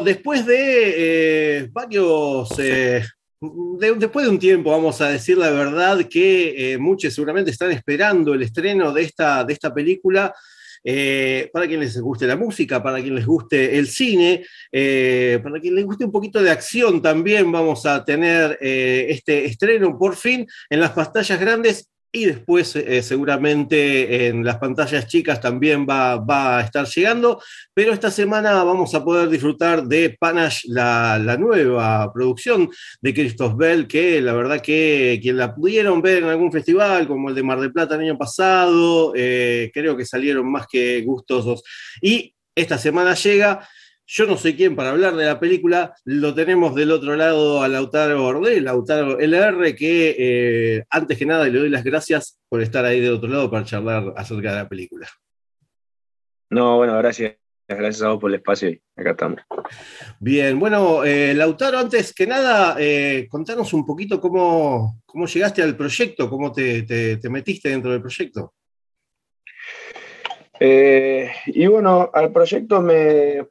Después de eh, varios, eh, después de un tiempo, vamos a decir la verdad, que eh, muchos seguramente están esperando el estreno de esta, de esta película. para quien les guste la música, para quien les guste el cine, para quien les guste un poquito de acción también, vamos a tener este estreno por fin en las pantallas grandes y después eh, seguramente en las pantallas chicas también va, a estar llegando, pero esta semana vamos a poder disfrutar de Panache, la, nueva producción de Christoph Bell, que la verdad que quien la pudieron ver en algún festival, como el de Mar del Plata el año pasado, eh, creo que salieron más que gustosos. Y esta semana llega yo no soy quien para hablar de la película, lo tenemos del otro lado a Lautaro Ordé, Lautaro LR, que eh, antes que nada le doy las gracias por estar ahí del otro lado para charlar acerca de la película. No, bueno, gracias. Gracias a vos por el espacio y acá estamos. Bien, bueno, eh, Lautaro, antes que nada, eh, contanos un poquito cómo, cómo llegaste al proyecto, cómo te, te metiste dentro del proyecto. y bueno, al proyecto me,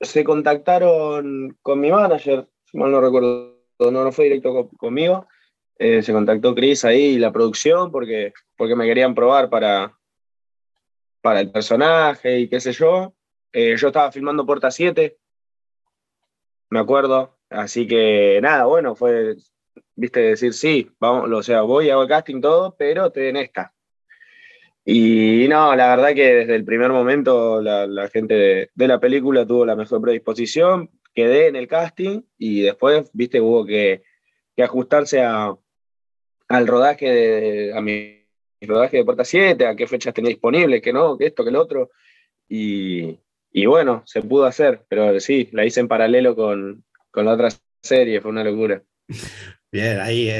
se contactaron con mi manager, si mal no recuerdo, no, no fue directo conmigo. Eh, se contactó Chris ahí y la producción porque, porque me querían probar para, para el personaje y qué sé yo. Eh, yo estaba filmando Puerta 7, me acuerdo. Así que nada, bueno, fue, viste, decir sí, vamos, o sea, voy, hago el casting, todo, pero te den esta. Y no, la verdad que desde el primer momento la, gente de, la película tuvo la mejor predisposición, quedé en el casting y después, viste, hubo que, ajustarse a, al rodaje de, a mi, rodaje de Puerta 7, a qué fechas tenía disponibles, que no, que esto, que lo otro. Y, bueno, se pudo hacer, pero sí, la hice en paralelo con, con la otra serie, fue una locura. Bien, ahí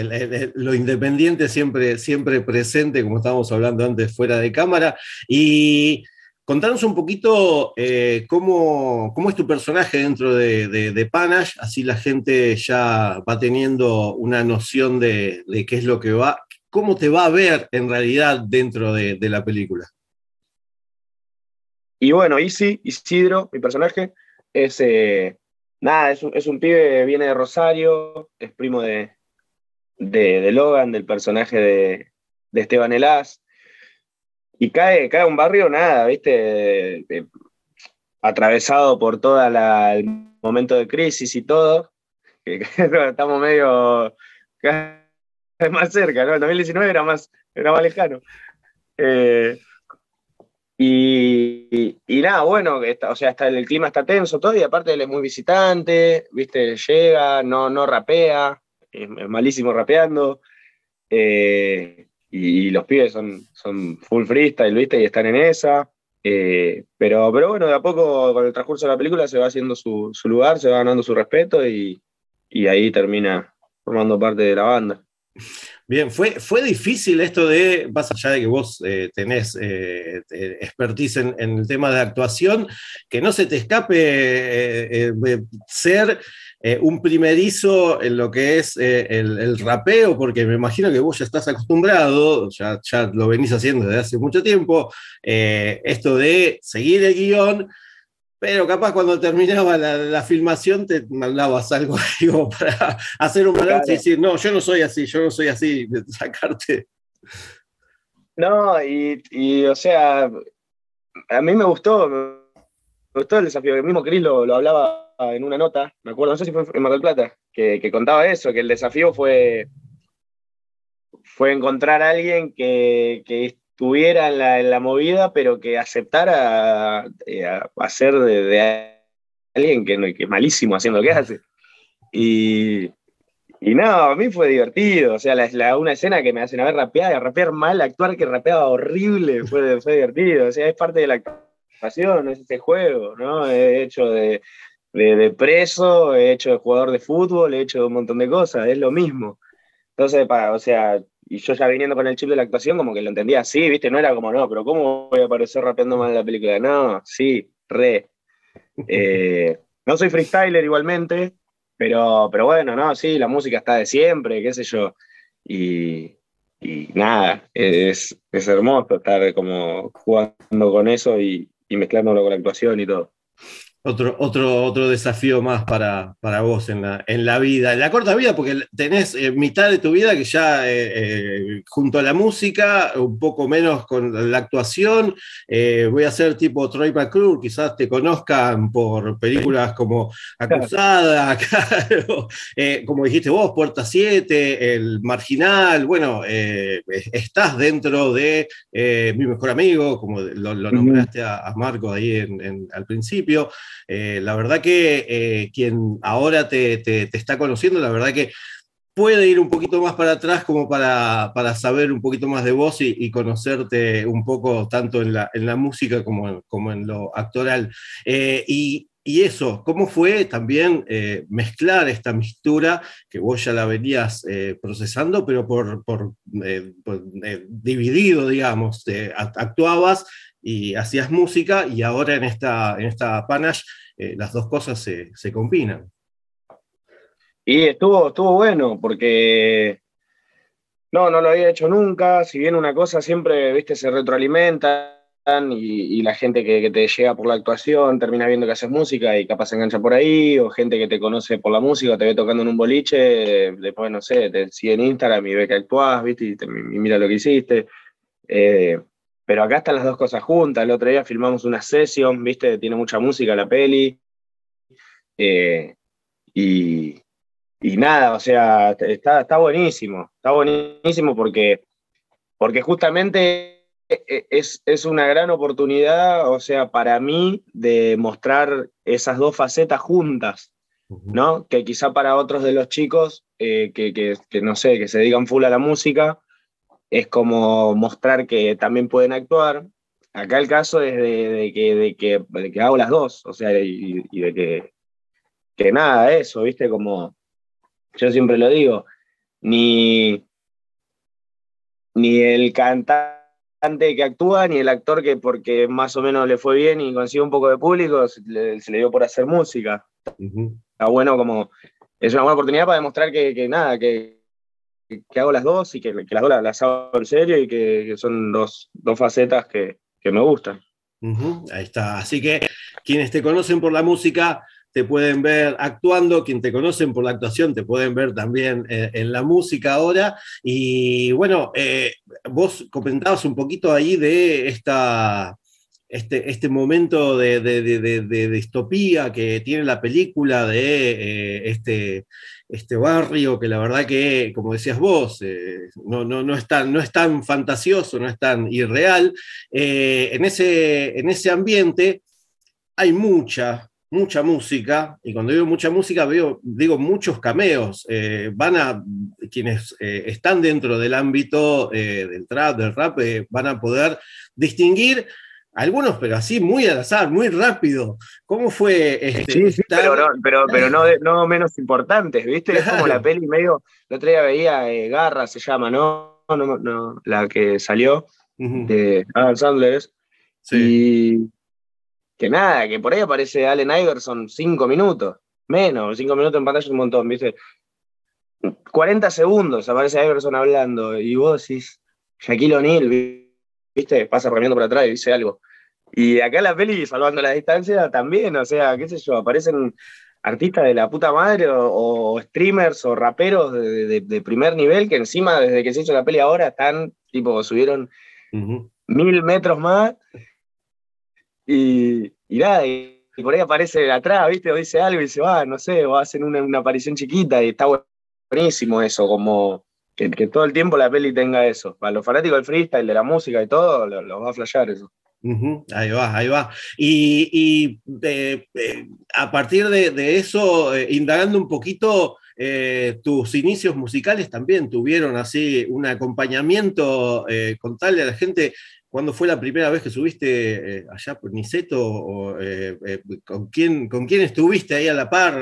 lo independiente siempre, siempre presente, como estábamos hablando antes fuera de cámara. Y contanos un poquito eh, cómo, es tu personaje dentro de, de, Panache, así la gente ya va teniendo una noción de, qué es lo que va, cómo te va a ver en realidad dentro de, la película. Y bueno, Isi, Isidro, mi personaje, es, eh, nada, es un pibe, viene de Rosario, es primo de, de, Logan, del personaje de, Esteban Elás. Y cae, cae un barrio, nada, ¿viste? atravesado por todo el momento de crisis y todo. Estamos medio más cerca, ¿no? El 2019 era más, era más lejano. Eh, y, nada, bueno, o sea, hasta el clima está tenso todo, y aparte él es muy visitante, ¿viste? Llega, no, no rapea, es, malísimo rapeando. Eh, y, los pibes son, son full freestyle, ¿viste? Y están en esa. Eh, pero, pero bueno, de a poco, con el transcurso de la película, se va haciendo su, lugar, se va ganando su respeto y, ahí termina formando parte de la banda. Bien, fue, fue difícil esto de, más allá de que vos eh, tenés expertise en, el tema de actuación, que no se te escape ser eh, un primerizo en lo que es eh, el, rapeo, porque me imagino que vos ya estás acostumbrado, ya, ya lo venís haciendo desde hace mucho tiempo, eh, esto de seguir el guion, pero capaz cuando terminaba la, filmación te mandabas algo para hacer un balance y decir, no, yo no soy así, yo no soy así, sacarte. No, y, y o sea, a mí me gustó, me gustó el desafío, el mismo Cris lo, lo hablaba en una nota, me acuerdo, no sé si fue en Mar del Plata, que, contaba eso, que el desafío fue, fue encontrar a alguien que, estuviera en la, movida, pero que aceptara eh, hacer de, alguien que, que, es malísimo haciendo lo que hace. Y, y no, a mí fue divertido, o sea, la, una escena que me hacen a ver rapear, mal, actuar que rapeaba horrible, fue, fue divertido, o sea, es parte de la actuación, es ese juego, ¿no? He hecho de, de, preso, he hecho de jugador de fútbol, he hecho de un montón de cosas, es lo mismo. Entonces, para, o sea, y yo ya viniendo con el chip de la actuación, como que lo entendía así, ¿viste? No era como, no, pero ¿cómo voy a aparecer rapeando mal en la película? No, sí, re. Eh, no soy freestyler igualmente, pero, pero bueno, no, sí, la música está de siempre, qué sé yo. Y, y nada, es, es hermoso estar como jugando con eso y, y mezclándolo con la actuación y todo. Otro, otro, otro desafío más para, para vos en la, en la, vida, en la corta vida, porque tenés eh, mitad de tu vida que ya eh, eh, junto a la música, un poco menos con la actuación, voy a ser tipo Troy McClure, quizás te conozcan por películas como Acusada, claro, como dijiste vos, Puerta 7, El Marginal, bueno, estás dentro de Mi Mejor Amigo, como lo, nombraste a, Marco ahí en, al principio. Eh, la verdad que eh, quien ahora te, está conociendo, la verdad que puede ir un poquito más para atrás como para, saber un poquito más de vos y, conocerte un poco tanto en la, música como, como, en lo actoral. Eh, y, eso, ¿cómo fue también mezclar esta mistura que vos ya la venías procesando, pero por, dividido, digamos? actuabas y hacías música y ahora en esta, en esta Panache eh, las dos cosas se, se, combinan. Y estuvo, estuvo bueno porque no, no lo había hecho nunca, si bien una cosa siempre, viste, se retroalimentan y, la gente que, te llega por la actuación termina viendo que haces música y capaz se engancha por ahí, o gente que te conoce por la música, te ve tocando en un boliche, después, no sé, te sigue en Instagram y ve que actuás, viste, y, mira lo que hiciste. Eh, pero acá están las dos cosas juntas. El otro día filmamos una sesión, viste, tiene mucha música la peli. Eh, y, nada, o sea, está, está buenísimo, está buenísimo porque, porque justamente e, es, es, una gran oportunidad, o sea, para mí, de mostrar esas dos facetas juntas, ¿no? Que quizá para otros de los chicos eh, que, que, que, no sé, que se dedican full a la música, es como mostrar que también pueden actuar. Acá el caso es de, que, de, que, hago las dos, o sea, y, de que, que nada, eso, ¿viste? Como yo siempre lo digo, ni, ni el cantante que actúa, ni el actor que porque más o menos le fue bien y consiguió un poco de público, se le, dio por hacer música. Está bueno como, es una buena oportunidad para demostrar que, que nada, que, que, hago las dos y que, las dos las, hago en serio y que, son dos, facetas que, me gustan. ahí está. Así que quienes te conocen por la música te pueden ver actuando, quienes te conocen por la actuación te pueden ver también eh, en la música ahora. Y bueno, eh, vos comentabas un poquito ahí de esta, este, este momento de, distopía que tiene la película de eh, este, este barrio, que la verdad que, como decías vos, eh, no, no, no, es tan, no es tan fantasioso, no es tan irreal. Eh, en, ese, en ese ambiente hay mucha, mucha música, y cuando digo mucha música, veo, digo muchos cameos. Van a, quienes están dentro del ámbito del trap, del rap, van a poder distinguir algunos, pero así muy al azar, muy rápido. ¿Cómo fue este? Sí, sí, pero, no, pero, pero no, no, menos importantes, ¿viste? Es como la peli medio. El otro día veía eh, Garra, se llama, ¿no? No, no, la que salió de Adam Sandler. Sí. Y que nada, que por ahí aparece Allen Iverson cinco minutos, menos, cinco minutos en pantalla es un montón, ¿viste? 40 segundos aparece Iverson hablando y vos decís, Shaquille O'Neal, ¿viste? Pasa ramiendo por atrás y dice algo. Y acá la peli, salvando la distancia, también, o sea, qué sé yo, aparecen artistas de la puta madre o, streamers o raperos de, primer nivel que encima, desde que se hizo la peli ahora, están, tipo, subieron mil metros más. Y, y nada, y, por ahí aparece atrás, ¿viste? O dice algo y se va, no sé, o hacen una, una aparición chiquita y está buenísimo eso, como que, todo el tiempo la peli tenga eso. Para los fanáticos del freestyle, de la música y todo, los va a flashear eso. ahí va, ahí va. Y, eh, eh, a partir de, eso, eh, indagando un poquito, tus inicios musicales también tuvieron así un acompañamiento, contarle a la gente ¿Cuándo fue la primera vez que subiste allá por Niceto? ¿con, quién, ¿Con quién estuviste ahí a la par,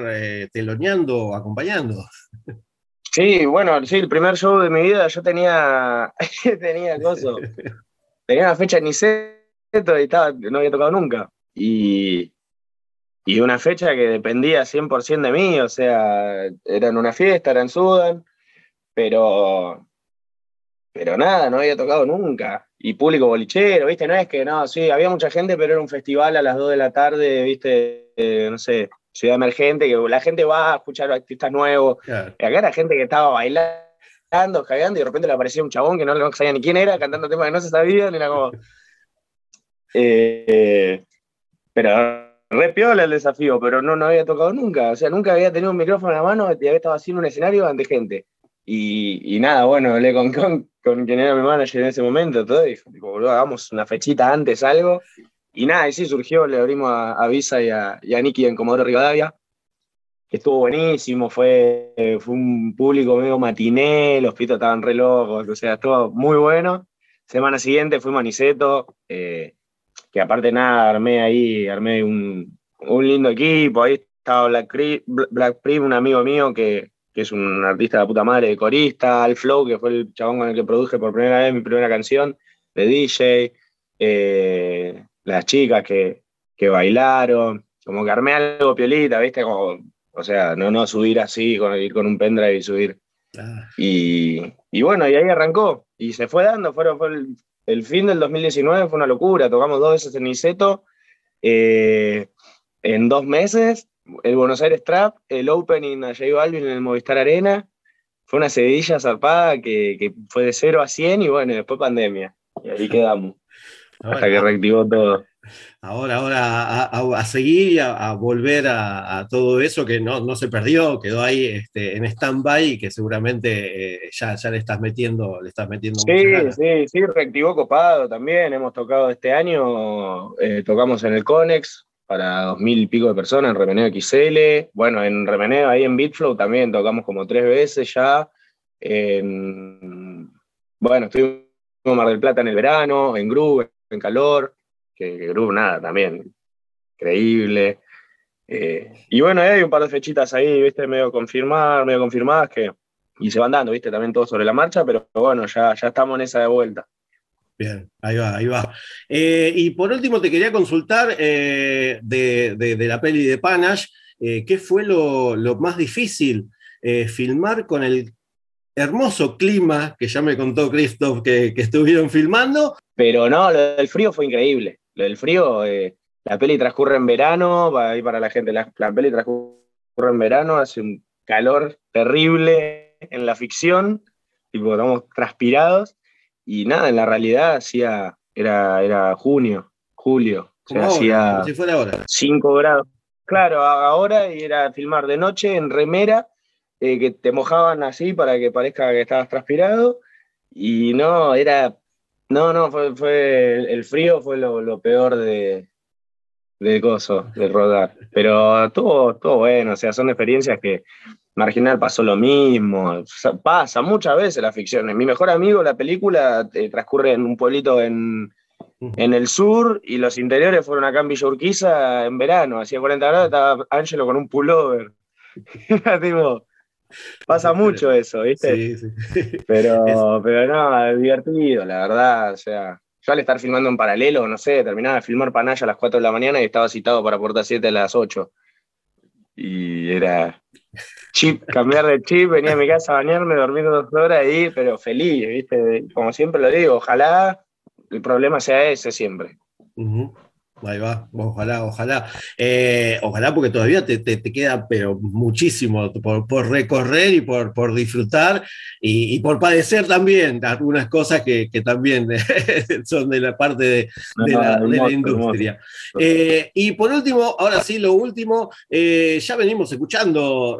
teloneando acompañando? Sí, bueno, sí, el primer show de mi vida yo tenía, tenía coso, tenía una fecha en Niceto y estaba, no había tocado nunca. Y, y una fecha que dependía 100% de mí, o sea, era en una fiesta, era en Sudan, pero, pero nada, no había tocado nunca y público bolichero, ¿viste? No es que, no, sí, había mucha gente, pero era un festival a las 2 de la tarde, ¿viste? Eh, no sé, ciudad emergente, que la gente va a escuchar artistas nuevos. Acá era gente que estaba bailando, cagando, y de repente le aparecía un chabón que no, sabía ni quién era, cantando temas que no se sabían, era como... Eh, pero re piola el desafío, pero no, no había tocado nunca, o sea, nunca había tenido un micrófono en la mano y había estado haciendo un escenario ante gente. Y, nada, bueno, hablé con, con, con, quien era mi manager en ese momento, todo, y dijo, boludo, hagamos una fechita antes, algo. Y nada, y sí surgió, le abrimos a, Visa y a, y Nicky en Comodoro Rivadavia, que estuvo buenísimo, fue, fue un público medio matiné, los pitos estaban re locos, o sea, estuvo muy bueno. Semana siguiente fuimos a Niceto, eh, que aparte nada, armé ahí, armé un, un lindo equipo, ahí estaba Black, Black Prim, un amigo mío que, que es un artista de puta madre, de corista, Al Flow, que fue el chabón con el que produje por primera vez mi primera canción, de DJ, eh, las chicas que, que, bailaron, como que armé algo piolita, ¿viste? Como, o sea, no, no subir así, con, ir con un pendrive y subir. Ah. Y, y, bueno, y ahí arrancó, y se fue dando, fue, fue el, fin del 2019, fue una locura, tocamos dos veces en Niceto, eh, en dos meses, el Buenos Aires Trap, el opening a J Balvin en el Movistar Arena, fue una sedilla zarpada que, fue de 0 a 100 y bueno, después pandemia. Y ahí quedamos. hasta que reactivó todo. Ahora, ahora a, seguir y a, volver a, todo eso que no, se perdió, quedó ahí este, en stand-by y que seguramente eh, ya, ya le estás metiendo, le estás metiendo Sí, sí, sí, reactivó copado también. Hemos tocado este año, eh, tocamos en el Conex, para dos mil y pico de personas en Remeneo XL. Bueno, en Remeneo, ahí en Beatflow también tocamos como tres veces ya. bueno, estuvimos en Mar del Plata en el verano, en Groove, en calor, que, que nada, también increíble. Eh, y bueno, hay un par de fechitas ahí, viste, medio confirmar, medio confirmadas que, y se van dando, viste, también todo sobre la marcha, pero bueno, ya, ya estamos en esa de vuelta. Bien, ahí va, ahí va. Eh, y por último te quería consultar eh, de, la peli de Panache, ¿qué fue lo, más difícil filmar con el hermoso clima que ya me contó Christoph que, estuvieron filmando? Pero no, lo del frío fue increíble. Lo del frío, la peli transcurre en verano, ahí para la gente, la, la peli transcurre en verano, hace un calor terrible en la ficción, tipo, estamos transpirados y nada, en la realidad hacía, era, era junio, julio, o sea, hacía si fuera ahora. 5 grados. Claro, ahora y era filmar de noche en remera, eh, que te mojaban así para que parezca que estabas transpirado, y no, era, no, no, fue, fue el frío fue lo, peor de, de gozo, de rodar. Pero todo, todo bueno, o sea, son experiencias que Marginal pasó lo mismo, pasa muchas veces la ficción. Mi mejor amigo, la película eh, transcurre en un pueblito en, el sur y los interiores fueron acá en Villa Urquiza en verano, hacía 40 grados, estaba Ángelo con un pullover. pasa mucho eso, ¿viste? Sí, sí. Pero, pero no, es divertido, la verdad, o sea. Yo al estar filmando en paralelo, no sé, terminaba de filmar Panaya a las 4 de la mañana y estaba citado para Puerta 7 a las 8. Y era, chip, cambiar de chip, venía a mi casa a bañarme, dormir dos horas ahí, pero feliz, ¿viste? Como siempre lo digo, ojalá el problema sea ese siempre. Ahí va, ojalá, ojalá. Eh, ojalá porque todavía te, queda pero muchísimo por, recorrer y por, por disfrutar y, por padecer también algunas cosas que, también son de la parte de, la, industria. Eh, y por último, ahora sí, lo último, eh, ya venimos escuchando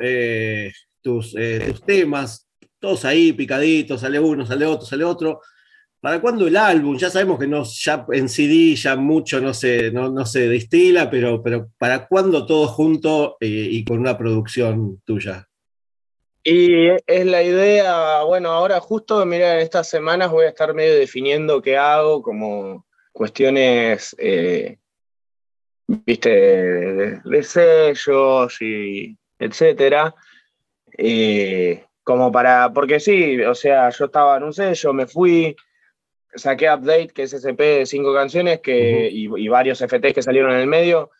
tus, tus temas, todos ahí picaditos, sale uno, sale otro, sale otro. ¿Para cuándo el álbum? Ya sabemos que no, ya en CD ya mucho no se, no, se destila, pero, pero ¿para cuándo todo junto eh, y con una producción tuya? Y es la idea, bueno, ahora justo, mira, en estas semanas voy a estar medio definiendo qué hago, como cuestiones, eh, viste, de, sellos y etcétera. Eh, como para, porque sí, o sea, yo estaba en un sello, me fui, saqué Update, que es SP de cinco canciones que, y, varios FTs que salieron en el medio,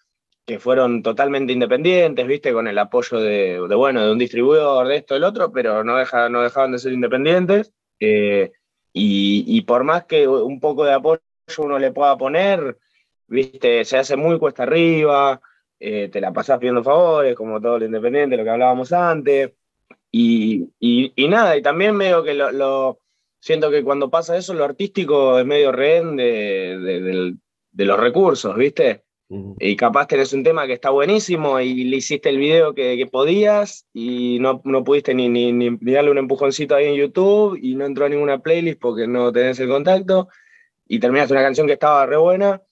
que fueron totalmente independientes, viste, con el apoyo de, bueno, de un distribuidor, de esto, del otro, pero no, deja, no dejaban de ser independientes. Eh, y, por más que un poco de apoyo uno le pueda poner, viste, se hace muy cuesta arriba, eh, te la pasás pidiendo favores, como todo lo independiente, lo que hablábamos antes. Y, y, nada, y también medio que lo, siento que cuando pasa eso, lo artístico es medio rehén de, de, los recursos, ¿viste? Y capaz tenés un tema que está buenísimo y le hiciste el video que, que podías y no, no pudiste ni, ni, ni, darle un empujoncito ahí en YouTube y no entró a ninguna playlist porque no tenés el contacto y terminaste una canción que estaba re buena.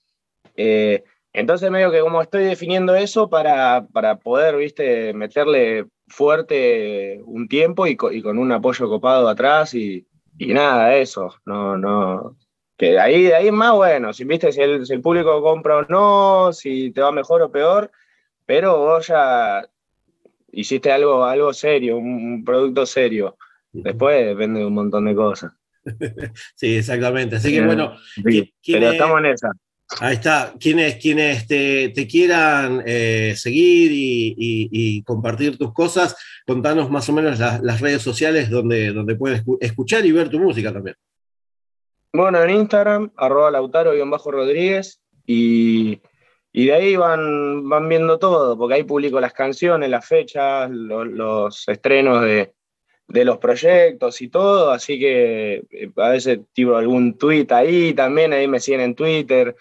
Eh, entonces medio que como estoy definiendo eso para, para poder, viste, meterle fuerte un tiempo y, con un apoyo copado atrás y, nada, eso, no, no, que ahí, de ahí es más bueno, si viste si el, si el, público compra o no, si te va mejor o peor, pero vos ya hiciste algo, algo serio, un, producto serio. Después depende de un montón de cosas. sí, exactamente. Así que bueno, pero estamos en esa. Ahí está. Quienes, quienes te, quieran eh, seguir y, compartir tus cosas, contanos más o menos las redes sociales donde, donde pueden escuchar y ver tu música también. Bueno, en Instagram, arroba lautaro-rodríguez y, y, de ahí van, van viendo todo, porque ahí publico las canciones, las fechas, los, estrenos de, de, los proyectos y todo, así que eh, a veces tiro algún tweet ahí también, ahí me siguen en Twitter,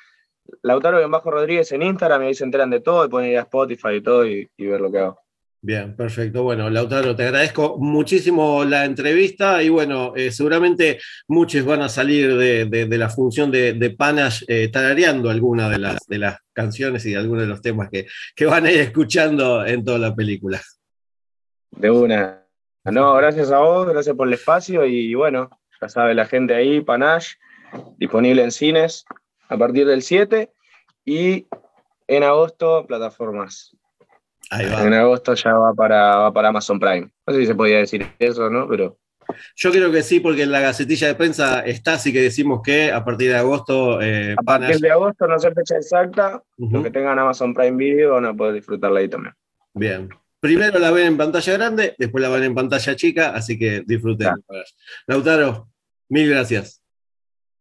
Lautaro-Rodríguez en Instagram y ahí se enteran de todo y pueden ir a Spotify y todo y, ver lo que hago. Bien, perfecto. Bueno, Lautaro, te agradezco muchísimo la entrevista y bueno, eh, seguramente muchos van a salir de, la función de, de Panache eh, tarareando alguna de las, de las canciones y algunos de los temas que, que van a ir escuchando en toda la película. De una. No, gracias a vos, gracias por el espacio y bueno, ya sabe la gente ahí, Panache, disponible en cines, a partir del 7 y en agosto plataformas. En agosto ya va para, para Amazon Prime. No sé si se podía decir eso, ¿no? Pero. Yo creo que sí, porque en la gacetilla de prensa está, así que decimos que a partir de agosto. Eh, a partir de agosto, no sé fecha exacta, los que tengan Amazon Prime Video van a poder disfrutarla ahí también. Bien. Primero la ven en pantalla grande, después la ven en pantalla chica, así que disfruten. Lautaro, mil gracias.